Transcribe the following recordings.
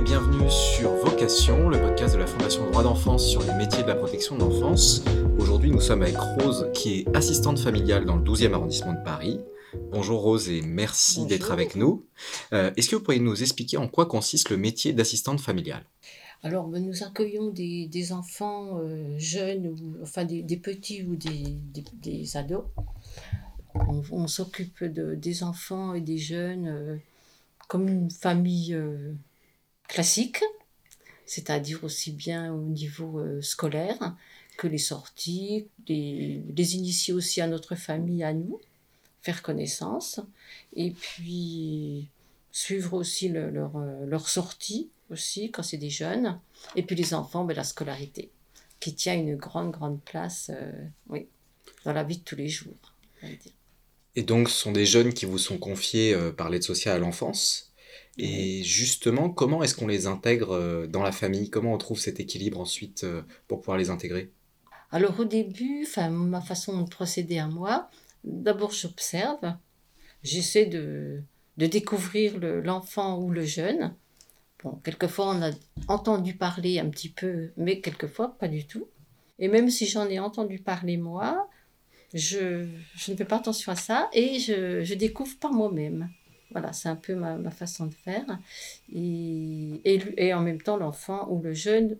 et bienvenue sur Vocation, le podcast de la Fondation Droit d'enfance sur les métiers de la protection de l'enfance. Aujourd'hui, nous sommes avec Rose, qui est assistante familiale dans le 12e arrondissement de Paris. Bonjour Rose et merci d'être avec nous. Euh, est-ce que vous pourriez nous expliquer en quoi consiste le métier d'assistante familiale? Alors, ben, nous accueillons des, enfants euh, jeunes, ou, enfin des, petits ou des, des ados. On, s'occupe de, des enfants et des jeunes euh, comme une famille classique, c'est-à-dire aussi bien au niveau euh, scolaire que les sorties, les, initier aussi à notre famille, à nous, faire connaissance, et puis suivre aussi leur, euh, leur sortie aussi quand c'est des jeunes, et puis les enfants, ben, la scolarité, qui tient une grande, grande place euh, oui, dans la vie de tous les jours. Et donc, ce sont des jeunes qui vous sont confiés par l'aide sociale à l'enfance? Et justement, comment est-ce qu'on les intègre euh, dans la famille? Comment on trouve cet équilibre ensuite euh, pour pouvoir les intégrer? Alors au début, ma façon de procéder à moi, d'abord j'observe, j'essaie de, de découvrir l'enfant ou le jeune. Bon, quelquefois on a entendu parler un petit peu, mais quelquefois pas du tout. Et même si j'en ai entendu parler moi, je, je, ne fais pas attention à ça et je, je découvre par moi-même. Voilà, c'est un peu ma, façon de faire. Et, et, en même temps, l'enfant ou le jeune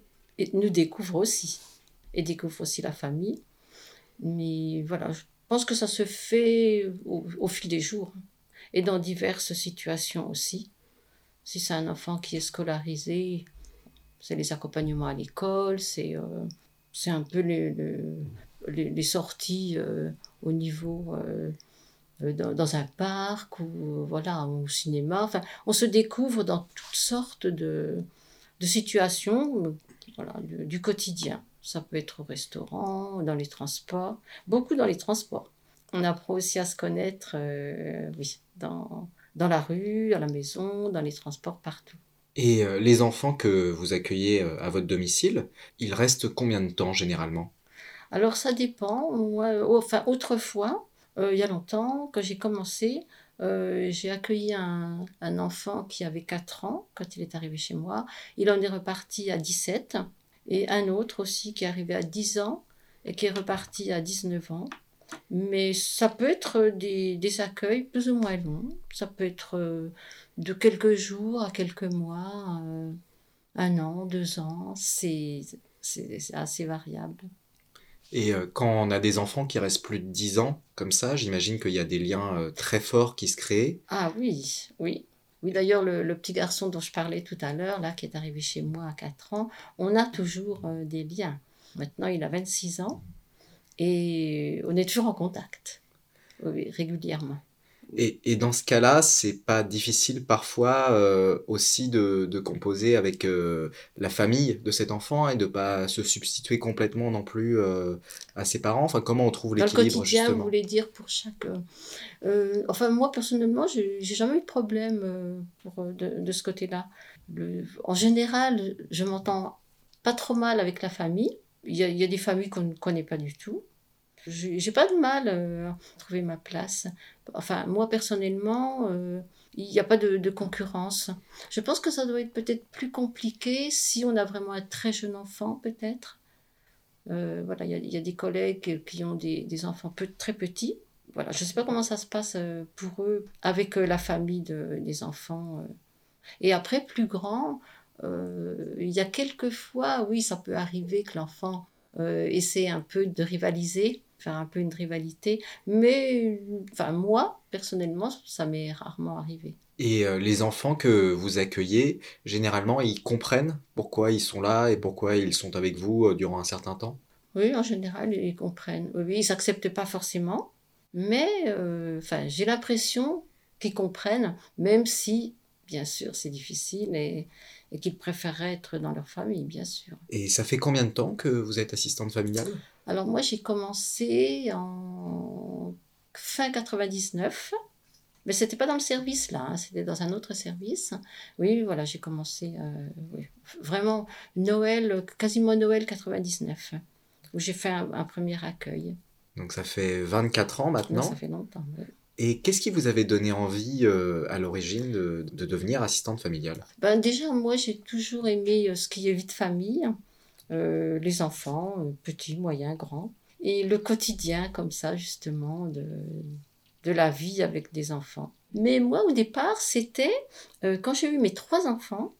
nous découvre aussi. Et découvre aussi la famille. Mais voilà, je pense que ça se fait au, fil des jours. Et dans diverses situations aussi. Si c'est un enfant qui est scolarisé, c'est les accompagnements à l'école, c'est euh, un peu les sorties euh, au niveau... Euh, euh, dans, un parc ou voilà au cinéma. Enfin, on se découvre dans toutes sortes de, de situations voilà, du, quotidien. Ça peut être au restaurant, dans les transports, beaucoup dans les transports. On apprend aussi à se connaître, euh, oui, dans, dans la rue, à la maison, dans les transports, partout. Et euh, les enfants que vous accueillez à votre domicile, ils restent combien de temps généralement? Alors ça dépend. enfin, autrefois, euh, il y a longtemps, quand j'ai commencé, euh, j'ai accueilli un, enfant qui avait 4 ans quand il est arrivé chez moi. Il en est reparti à 17. Et un autre aussi qui est arrivé à 10 ans et qui est reparti à 19 ans. Mais ça peut être des, des accueils plus ou moins longs. Ça peut être euh, de quelques jours à quelques mois, un an, deux ans. C'est assez variable. Et euh, quand on a des enfants qui restent plus de 10 ans, comme ça, j'imagine qu'il y a des liens euh, très forts qui se créent. Ah oui, oui. Oui, d'ailleurs, le, petit garçon dont je parlais tout à l'heure, là, qui est arrivé chez moi à 4 ans, on a toujours euh, des liens. Maintenant, il a 26 ans et on est toujours en contact, régulièrement. Et, et, dans ce cas-là, c'est pas difficile parfois euh, aussi de, de, composer avec euh, la famille de cet enfant et de pas se substituer complètement non plus euh, à ses parents. Enfin, comment on trouve l'équilibre justement Dans le quotidien, vous voulez dire pour chaque. enfin, moi personnellement, j'ai jamais eu de problème pour, de, de, ce côté-là. En général, je m'entends pas trop mal avec la famille. Il y a, il y a des familles qu'on ne connaît pas du tout. J'ai pas de mal à trouver ma place. Enfin, moi personnellement, euh, il n'y a pas de, concurrence. Je pense que ça doit être peut-être plus compliqué si on a vraiment un très jeune enfant, peut-être. Euh, voilà, il y, a des collègues qui ont des, enfants très petits. Voilà, je ne sais pas comment ça se passe euh, pour eux avec la famille des enfants. Et après, plus grand, il y a quelques fois, oui, ça peut arriver que l'enfant essaie un peu de rivaliser faire un peu une rivalité. Mais enfin, moi, personnellement, ça m'est rarement arrivé. Et euh, les enfants que vous accueillez, généralement, ils comprennent pourquoi ils sont là et pourquoi ils sont avec vous euh, durant un certain temps? Oui, en général, ils comprennent. Oui, ils s'acceptent pas forcément, mais euh, enfin, j'ai l'impression qu'ils comprennent, même si, bien sûr, c'est difficile et, et qu'ils préfèrent être dans leur famille, bien sûr. Et ça fait combien de temps que vous êtes assistante familiale? Alors moi, j'ai commencé en fin 99. Mais c'était pas dans le service là, hein, c'était dans un autre service. Oui, voilà, j'ai commencé euh, vraiment Noël, quasiment Noël 99, où j'ai fait un, premier accueil. Donc ça fait 24 ans maintenant. ça fait longtemps. Et qu'est-ce qui vous avait donné envie euh, à l'origine de, de, devenir assistante familiale? Ben Déjà, moi, j'ai toujours aimé euh, ce qui est vie de famille, euh, les enfants, euh, petits, moyens, grands, et le quotidien comme ça, justement, de, de la vie avec des enfants. Mais moi, au départ, c'était, euh, quand j'ai eu mes trois enfants,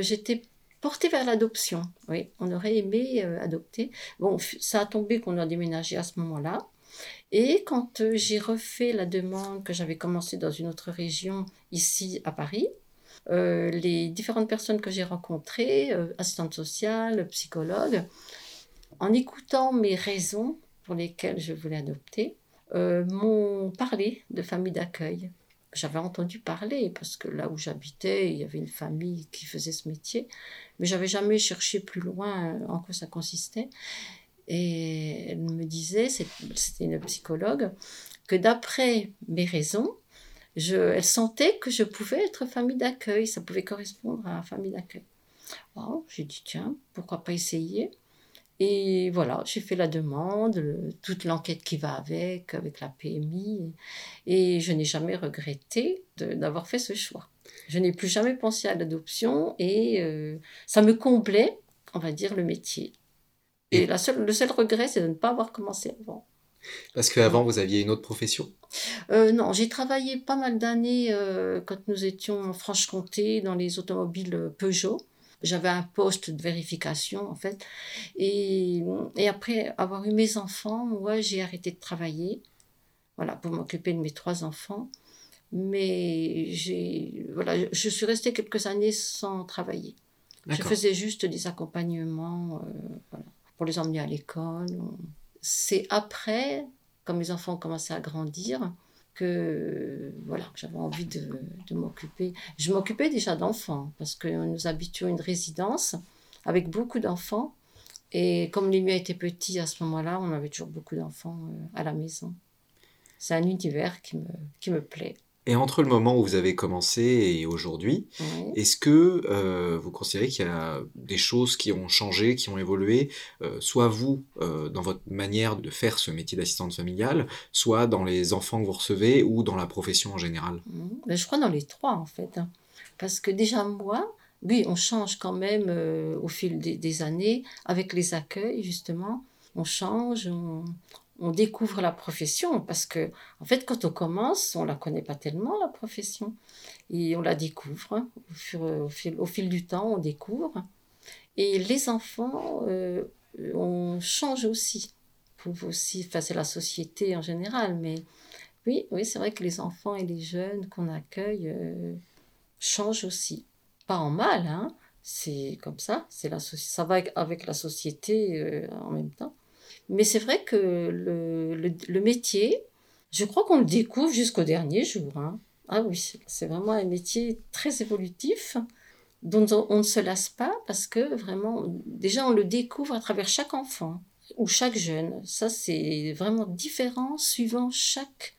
j'étais portée vers l'adoption. Oui, on aurait aimé adopter. Bon, ça a tombé qu'on a déménagé à ce moment-là. Et quand j'ai refait la demande que j'avais commencé dans une autre région, ici à Paris, euh, les différentes personnes que j'ai rencontrées, euh, assistantes sociales, psychologues, en écoutant mes raisons pour lesquelles je voulais adopter, m'ont parlé de famille d'accueil. J'avais entendu parler parce que là où j'habitais, il y avait une famille qui faisait ce métier, mais j'avais jamais cherché plus loin en quoi ça consistait. Et elle me disait, c'était une psychologue, que d'après mes raisons, je, elle sentait que je pouvais être famille d'accueil, ça pouvait correspondre à famille d'accueil. j'ai dit, tiens, pourquoi pas essayer? Et voilà, j'ai fait la demande, toute l'enquête qui va avec, avec la PMI, et je n'ai jamais regretté d'avoir fait ce choix. Je n'ai plus jamais pensé à l'adoption et euh, ça me comblait, on va dire, le métier. Et la seule, le seul regret, c'est de ne pas avoir commencé avant. Parce qu'avant, vous aviez une autre profession? Euh, Non, j'ai travaillé pas mal d'années euh, quand nous étions en Franche-Comté dans les automobiles Peugeot. J'avais un poste de vérification, en fait. Et, et après avoir eu mes enfants, moi, j'ai arrêté de travailler voilà, pour m'occuper de mes trois enfants. Mais j'ai, voilà, je suis restée quelques années sans travailler. Je faisais juste des accompagnements. Euh, voilà pour les emmener à l'école. C'est après, quand mes enfants ont commencé à grandir, que voilà, j'avais envie de, de m'occuper. Je m'occupais déjà d'enfants parce que nous habitions une résidence avec beaucoup d'enfants. Et comme les miens étaient petits à ce moment-là, on avait toujours beaucoup d'enfants euh, à la maison. C'est un univers qui me, qui me plaît. Et entre le moment où vous avez commencé et aujourd'hui, est-ce que euh, vous considérez qu'il y a des choses qui ont changé, qui ont évolué, euh, soit vous, euh, dans votre manière de faire ce métier d'assistante familiale, soit dans les enfants que vous recevez ou dans la profession en général? Mmh. Je crois dans les trois, en fait. Hein. Parce que déjà, moi, oui, on change quand même au fil des, des, années, avec les accueils, justement. On change, on, on découvre la profession parce que en fait quand on commence on la connaît pas tellement la profession. Et on la découvre au, fil, au fil, du temps on découvre. Et les enfants euh, on change aussi aussi enfin c'est la société en général mais oui oui c'est vrai que les enfants et les jeunes qu'on accueille euh, changent aussi. Pas en mal hein c'est comme ça c'est la ça va avec, la société euh, en même temps mais c'est vrai que le, métier, je crois qu'on le découvre jusqu'au dernier jour. Hein. Ah oui, c'est vraiment un métier très évolutif dont on ne se lasse pas parce que vraiment, déjà, on le découvre à travers chaque enfant ou chaque jeune. Ça, c'est vraiment différent suivant chaque,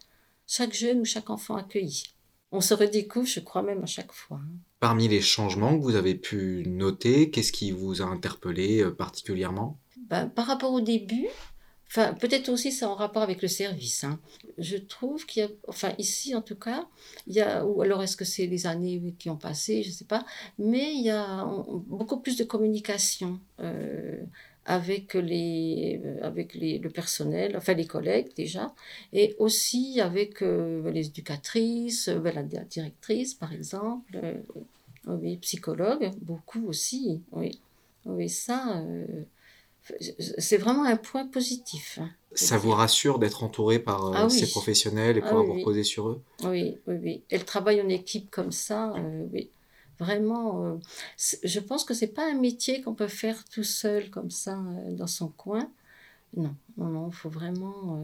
chaque jeune ou chaque enfant accueilli. On se redécouvre, je crois même à chaque fois. Hein. Parmi les changements que vous avez pu noter, qu'est-ce qui vous a interpellé euh, particulièrement? Ben, par rapport au début, enfin, peut-être aussi c'est en rapport avec le service. Hein. Je trouve qu'il y a, enfin ici en tout cas, il y a, ou alors est-ce que c'est les années qui ont passé, je ne sais pas, mais il y a beaucoup plus de communication. Euh, avec les avec les, le personnel enfin les collègues déjà et aussi avec euh, les éducatrices euh, la directrice par exemple oui psychologue beaucoup aussi oui oui ça c'est vraiment un point positif. Hein, ça vous rassure d'être entouré par euh, ah ces professionnels et ah pouvoir vous reposer sur eux? Oui, oui, oui. Et le travail en équipe comme ça, euh, oui. Vraiment, euh, je pense que c'est pas un métier qu'on peut faire tout seul comme ça dans son coin. Non, non, non, il faut vraiment.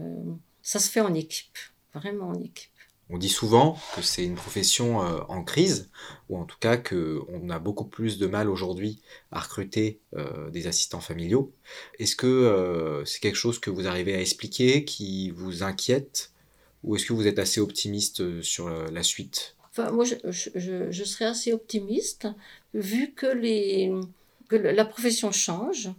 ça se fait en équipe, vraiment en équipe. On dit souvent que c'est une profession euh, en crise, ou en tout cas qu'on a beaucoup plus de mal aujourd'hui à recruter euh, des assistants familiaux. Est-ce que euh, c'est quelque chose que vous arrivez à expliquer, qui vous inquiète, ou est-ce que vous êtes assez optimiste sur la suite? Enfin, Moi, je, serais assez optimiste, vu que, que la profession change,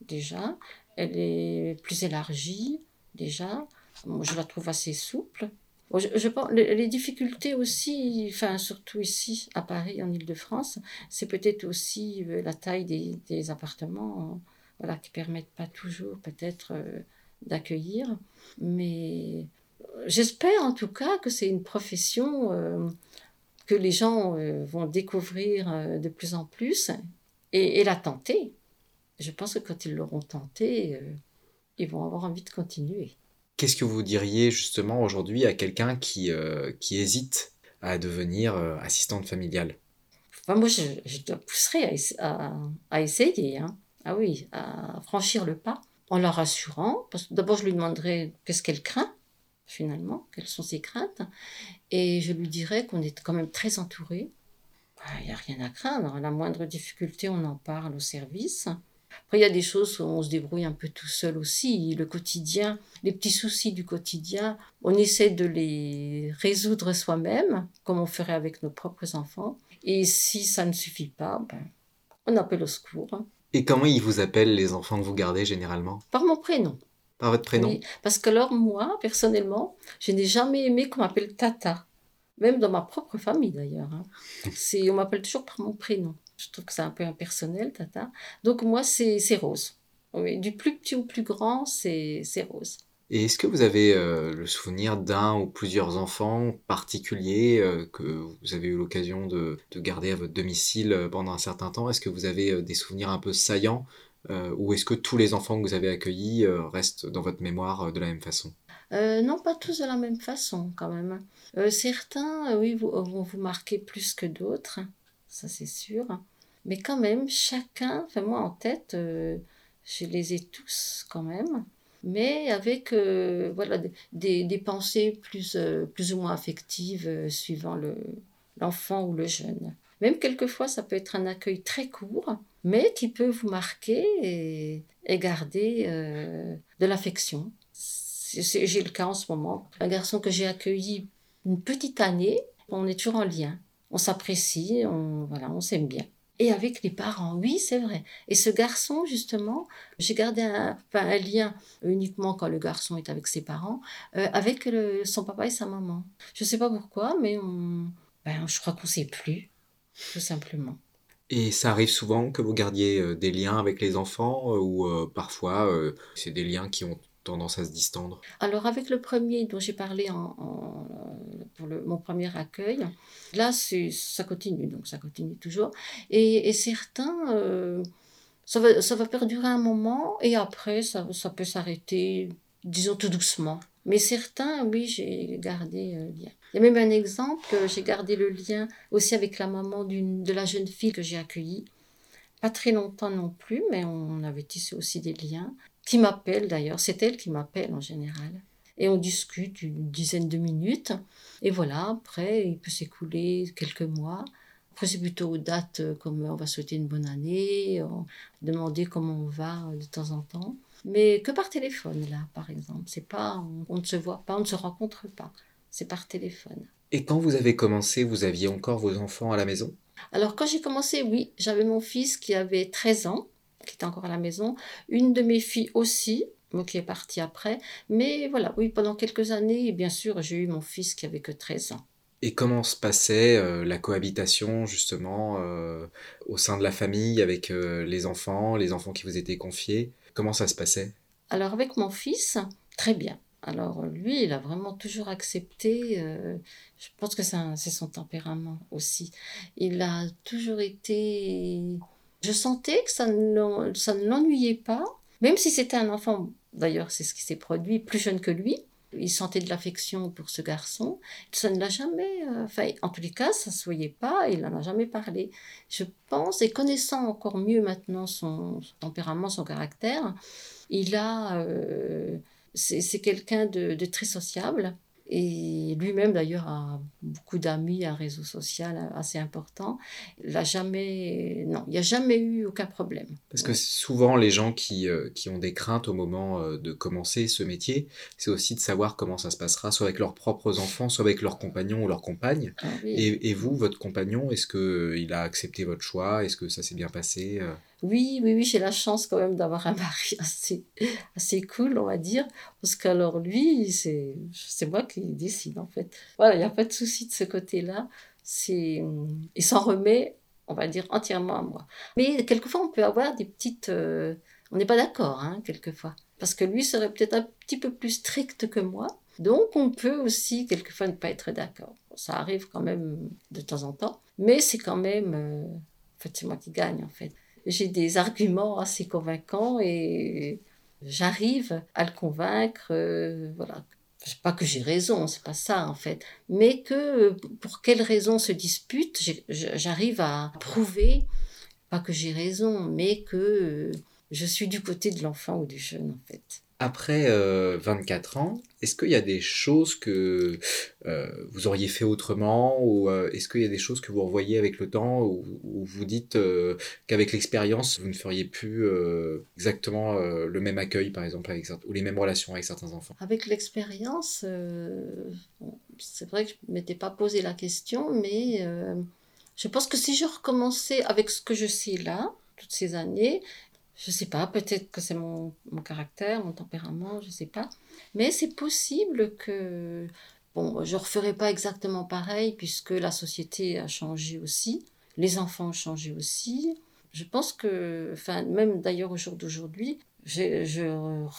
déjà, elle est plus élargie, déjà. Moi, je la trouve assez souple je, pense les, difficultés aussi, enfin surtout ici à Paris, en Ile-de-France, c'est peut-être aussi euh, la taille des, appartements, euh, voilà, qui permettent pas toujours peut-être euh, d'accueillir. Mais j'espère en tout cas que c'est une profession que les gens vont découvrir de plus en plus et, et, la tenter. Je pense que quand ils l'auront tenté, ils vont avoir envie de continuer. Qu'est-ce que vous diriez justement aujourd'hui à quelqu'un qui, euh, qui hésite à devenir euh, assistante familiale? Moi, je, je te pousserais à, à, essayer. Hein. Ah oui, à franchir le pas en la rassurant. D'abord, je lui demanderais qu'est-ce qu'elle craint finalement, quelles sont ses craintes. Et je lui dirais qu'on est quand même très entouré. Il n'y a rien à craindre. La moindre difficulté, on en parle au service. Après, il y a des choses où on se débrouille un peu tout seul aussi. Le quotidien, les petits soucis du quotidien, on essaie de les résoudre soi-même, comme on ferait avec nos propres enfants. Et si ça ne suffit pas, ben, on appelle au secours. Et comment ils vous appellent les enfants que vous gardez généralement? Par mon prénom. Par votre prénom? Oui, Parce que alors moi, personnellement, je n'ai jamais aimé qu'on m'appelle Tata. Même dans ma propre famille d'ailleurs. Hein. on m'appelle toujours par mon prénom. Je trouve que c'est un peu impersonnel, Tata. Donc moi, c'est Rose. Oui, du plus petit au plus grand, c'est Rose. Et est-ce que vous avez euh, le souvenir d'un ou plusieurs enfants particuliers euh, que vous avez eu l'occasion de, de, garder à votre domicile euh, pendant un certain temps? Est-ce que vous avez des souvenirs un peu saillants ou est-ce que tous les enfants que vous avez accueillis restent dans votre mémoire de la même façon? Non, pas tous de la même façon quand même. certains, oui, vont vous marquer plus que d'autres ça c'est sûr. Mais quand même, chacun, enfin moi en tête, euh, je les ai tous quand même, mais avec euh, voilà, des, pensées plus, euh, plus ou moins affectives suivant l'enfant ou le jeune. Même quelquefois, ça peut être un accueil très court, mais qui peut vous marquer et garder de l'affection. J'ai le cas en ce moment. Un garçon que j'ai accueilli une petite année, on est toujours en lien on s'apprécie, on, voilà, on s'aime bien. Et avec les parents, oui, c'est vrai. Et ce garçon, justement, j'ai gardé un, lien uniquement quand le garçon est avec ses parents, euh, avec son papa et sa maman. Je ne sais pas pourquoi, mais on, ben, je crois qu'on ne sait plus, tout simplement. Et ça arrive souvent que vous gardiez euh, des liens avec les enfants euh, ou parfois c'est des liens qui ont tendance à se distendre? Alors avec le premier dont j'ai parlé en, pour le, mon premier accueil, là ça continue, donc ça continue toujours. Et, et certains, euh, ça, va, ça va perdurer un moment et après ça, ça peut s'arrêter, disons tout doucement. Mais certains, oui, j'ai gardé le lien. Il y a même un exemple, j'ai gardé le lien aussi avec la maman de la jeune fille que j'ai accueillie. Pas très longtemps non plus, mais on avait tissé aussi des liens qui m'appelle d'ailleurs, c'est elle qui m'appelle en général. Et on discute une dizaine de minutes. Et voilà, après, il peut s'écouler quelques mois. Après, c'est plutôt aux dates euh, comme on va souhaiter une bonne année, demander comment on va euh, de temps en temps. Mais que par téléphone, là, par exemple. C'est pas, on, ne se voit pas, on ne se rencontre pas. C'est par téléphone. Et quand vous avez commencé, vous aviez encore vos enfants à la maison? Alors, quand j'ai commencé, oui, j'avais mon fils qui avait 13 ans qui était encore à la maison. Une de mes filles aussi, qui est partie après. Mais voilà, oui, pendant quelques années, bien sûr, j'ai eu mon fils qui avait que 13 ans. Et comment se passait euh, la cohabitation justement euh, au sein de la famille avec euh, les enfants, les enfants qui vous étaient confiés? Comment ça se passait? Alors avec mon fils, très bien. Alors lui, il a vraiment toujours accepté, je pense que c'est son tempérament aussi. Il a toujours été je sentais que ça ne, l'ennuyait pas, même si c'était un enfant, d'ailleurs c'est ce qui s'est produit, plus jeune que lui. Il sentait de l'affection pour ce garçon. Ça ne l'a jamais, euh, enfin, en tous les cas, ça ne se voyait pas, il n'en a jamais parlé. Je pense, et connaissant encore mieux maintenant son, tempérament, son caractère, il a, euh, c'est quelqu'un de, très sociable. Et lui-même, d'ailleurs, a beaucoup d'amis, un réseau social assez important. Il n'a jamais, non, il n'y a jamais eu aucun problème. Parce que souvent, les gens qui, euh, qui ont des craintes au moment euh, de commencer ce métier, c'est aussi de savoir comment ça se passera, soit avec leurs propres enfants, soit avec leurs compagnons ou leurs compagnes. Ah et, et, vous, votre compagnon, est-ce qu'il a accepté votre choix? Est-ce que ça s'est bien passé Oui, oui, oui, j'ai la chance quand même d'avoir un mari assez, assez cool, on va dire. Parce qu'alors, lui, c'est, moi qui décide, en fait. Voilà, il n'y a pas de souci de ce côté-là. Il s'en remet, on va dire, entièrement à moi. Mais quelquefois, on peut avoir des petites. euh, on n'est pas d'accord, hein, quelquefois. Parce que lui serait peut-être un petit peu plus strict que moi. Donc, on peut aussi, quelquefois, ne pas être d'accord. Ça arrive quand même de temps en temps. Mais c'est quand même. euh, en fait, c'est moi qui gagne, en fait j'ai des arguments assez convaincants et j'arrive à le convaincre. euh, voilà. C'est pas que j'ai raison, c'est pas ça en fait, mais que pour quelles raisons se dispute, j'arrive à prouver, pas que j'ai raison, mais que je suis du côté de l'enfant ou du jeune en fait. Après euh, 24 ans, est-ce qu'il y a des choses que euh, vous auriez fait autrement ou euh, est-ce qu'il y a des choses que vous revoyez avec le temps ou, ou vous dites euh, qu'avec l'expérience, vous ne feriez plus exactement le même accueil, par exemple, avec, ou les mêmes relations avec certains enfants? Avec l'expérience, c'est vrai que je ne m'étais pas posé la question, mais je pense que si je recommençais avec ce que je sais là, toutes ces années, je sais pas, peut-être que c'est mon, mon caractère, mon tempérament, je sais pas, mais c'est possible que, bon, je referai pas exactement pareil puisque la société a changé aussi, les enfants ont changé aussi. Je pense que, enfin, même d'ailleurs au jour d'aujourd'hui, je, je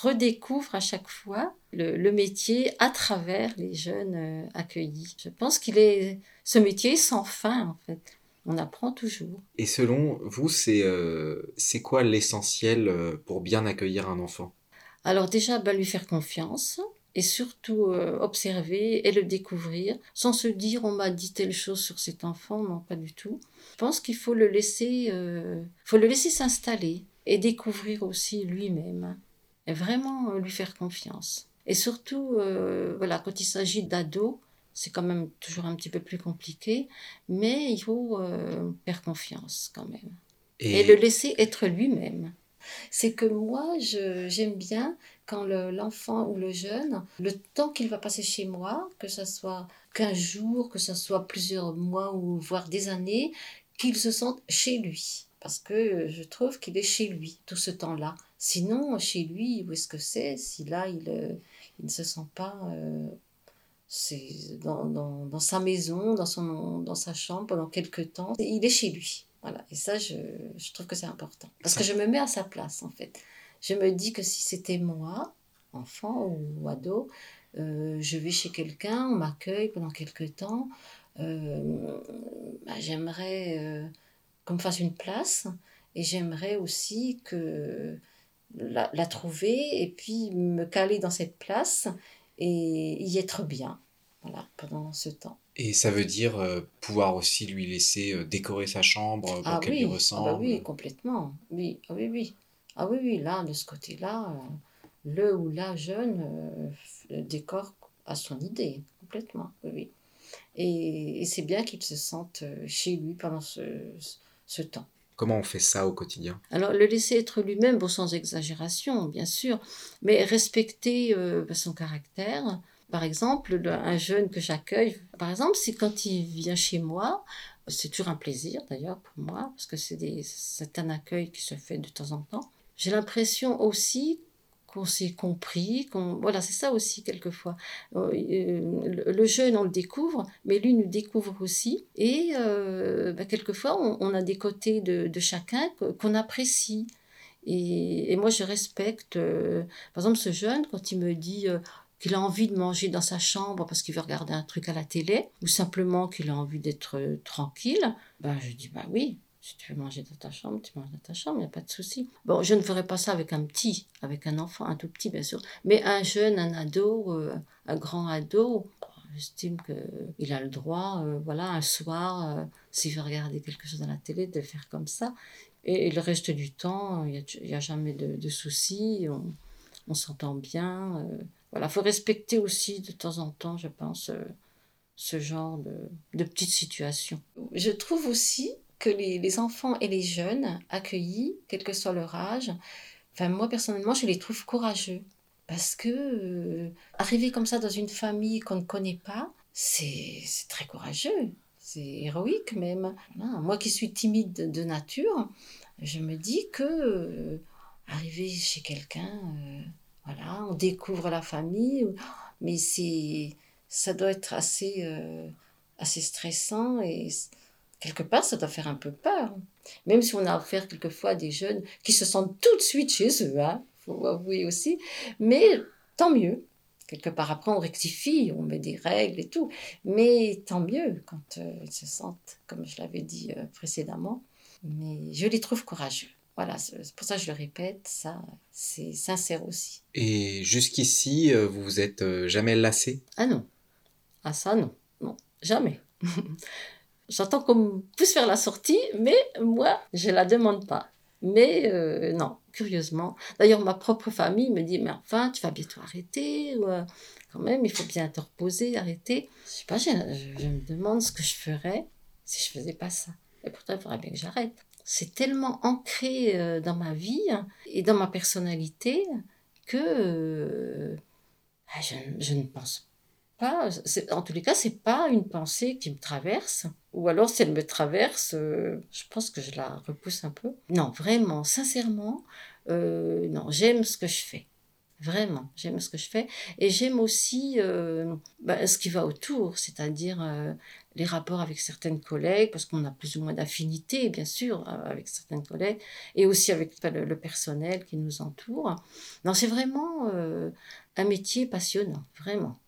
redécouvre à chaque fois le, le métier à travers les jeunes euh, accueillis. Je pense qu'il est ce métier est sans fin en fait. On apprend toujours. Et selon vous, c'est euh, c'est quoi l'essentiel euh, pour bien accueillir un enfant? Alors déjà, bah, lui faire confiance et surtout euh, observer et le découvrir sans se dire on m'a dit telle chose sur cet enfant, non pas du tout. Je pense qu'il faut le laisser, euh, faut le laisser s'installer et découvrir aussi lui-même et vraiment lui faire confiance. Et surtout, voilà, quand il s'agit d'ados, c'est quand même toujours un petit peu plus compliqué, mais il faut euh, faire confiance quand même et, le laisser être lui-même. C'est que moi, je- j'aime bien quand le- l'enfant ou le jeune, le temps qu'il va passer chez moi, que ce soit 15 jours, que ce soit plusieurs mois ou voire des années, qu'il se sente chez lui. Parce que je trouve qu'il est chez lui tout ce temps-là. Sinon, chez lui, où est-ce que c'est Si là, il, euh, il ne se sent pas euh, c'est dans, dans, dans sa maison, dans, son, dans sa chambre pendant quelques temps, il est chez lui. Voilà. Et ça, je, je trouve que c'est important. Parce que je me mets à sa place, en fait. Je me dis que si c'était moi, enfant ou ado, euh, je vais chez quelqu'un, on m'accueille pendant quelques temps, euh, bah, j'aimerais euh, qu'on me fasse une place et j'aimerais aussi que la, la trouver et puis me caler dans cette place et y être bien. Voilà, pendant ce temps. Et ça veut dire euh, pouvoir aussi lui laisser euh, décorer sa chambre pour Ah qu'elle oui, lui ah bah ressemble. oui, complètement. Oui, ah oui, oui. Ah oui, oui, là, de ce côté-là, euh, le ou la jeune décore à son idée, complètement. Oui, oui. Et, et c'est bien qu'il se sente chez lui pendant ce, ce temps. Comment on fait ça au quotidien? Alors, le laisser être lui-même, sans exagération, bien sûr, mais respecter euh, son caractère. Par exemple, le- un jeune que j'accueille, par exemple, c'est quand il vient chez moi, c'est toujours un plaisir d'ailleurs pour moi, parce que c'est un accueil qui se fait de temps en temps. J'ai l'impression aussi qu'on s'est compris, qu'on voilà, c'est ça aussi quelquefois. Euh, euh, le jeune, on le découvre, mais lui nous découvre aussi. Et euh, bah, quelquefois, on, a des côtés de, chacun qu'on apprécie. Et, moi, je respecte, par exemple, ce jeune, quand il me dit qu'il a envie de manger dans sa chambre parce qu'il veut regarder un truc à la télé, ou simplement qu'il a envie d'être tranquille, ben, je dis, bah oui, si tu veux manger dans ta chambre, tu manges dans ta chambre, il n'y a pas de souci. Bon, je ne ferai pas ça avec un petit, avec un enfant, un tout petit, bien sûr, mais un jeune, un ado, euh, un grand ado, j'estime qu'il a le droit, euh, voilà, un soir, euh, s'il veut regarder quelque chose à la télé, de le faire comme ça. Et, le reste du temps, il n'y a, jamais de, de soucis, on, on s'entend bien. voilà, il faut respecter aussi de temps en temps, je pense, ce genre de, de petites situations. Je trouve aussi que les, enfants et les jeunes accueillis, quel que soit leur âge, enfin moi personnellement, je les trouve courageux. Parce que euh, arriver comme ça dans une famille qu'on ne connaît pas, c'est très courageux. C'est héroïque même. Moi qui suis timide de, nature, je me dis que euh, arriver chez quelqu'un, euh, voilà, on découvre la famille, mais c'est, ça doit être assez, assez stressant et quelque part, ça doit faire un peu peur. Même si on a affaire quelquefois à des jeunes qui se sentent tout de suite chez eux, hein, faut avouer aussi, mais tant mieux. Quelque part après, on rectifie, on met des règles et tout, mais tant mieux quand ils se sentent, comme je l'avais dit précédemment, mais je les trouve courageux. Voilà, c'est pour ça que je le répète, ça, c'est sincère aussi. Et jusqu'ici, euh, vous vous êtes euh, jamais lassé? Ah non. Ah ça, non. Non, jamais. J'entends qu'on me pousse vers la sortie, mais moi, je la demande pas. Mais euh, non, curieusement. D'ailleurs, ma propre famille me dit, mais enfin, tu vas bientôt arrêter. Ou, quand même, il faut bien te reposer, arrêter. Je sais pas, je, je me demande ce que je ferais si je faisais pas ça. Et pourtant, il faudrait bien que j'arrête. C'est tellement ancré euh, dans ma vie et dans ma personnalité que euh, ah, je, ne pense pas. En tous les cas, c'est pas une pensée qui me traverse. Ou alors, si elle me traverse, euh, je pense que je la repousse un peu. Non, vraiment, sincèrement, non, j'aime ce que je fais. Vraiment, j'aime ce que je fais. Et j'aime aussi bah, ce qui va autour, c'est-à-dire les rapports avec certaines collègues, parce qu'on a plus ou moins d'affinité, bien sûr, euh, avec certaines collègues, et aussi avec le, personnel qui nous entoure. Non, c'est vraiment euh, un métier passionnant, vraiment.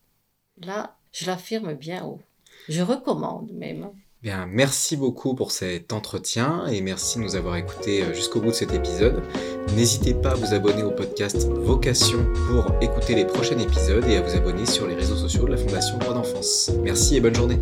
Là, je l'affirme bien haut. Je recommande même. Bien, merci beaucoup pour cet entretien et merci de nous avoir écoutés euh, jusqu'au bout de cet épisode. N'hésitez pas à vous abonner au podcast Vocation pour écouter les prochains épisodes et à vous abonner sur les réseaux sociaux de la Fondation Droit d'Enfance. Merci et bonne journée.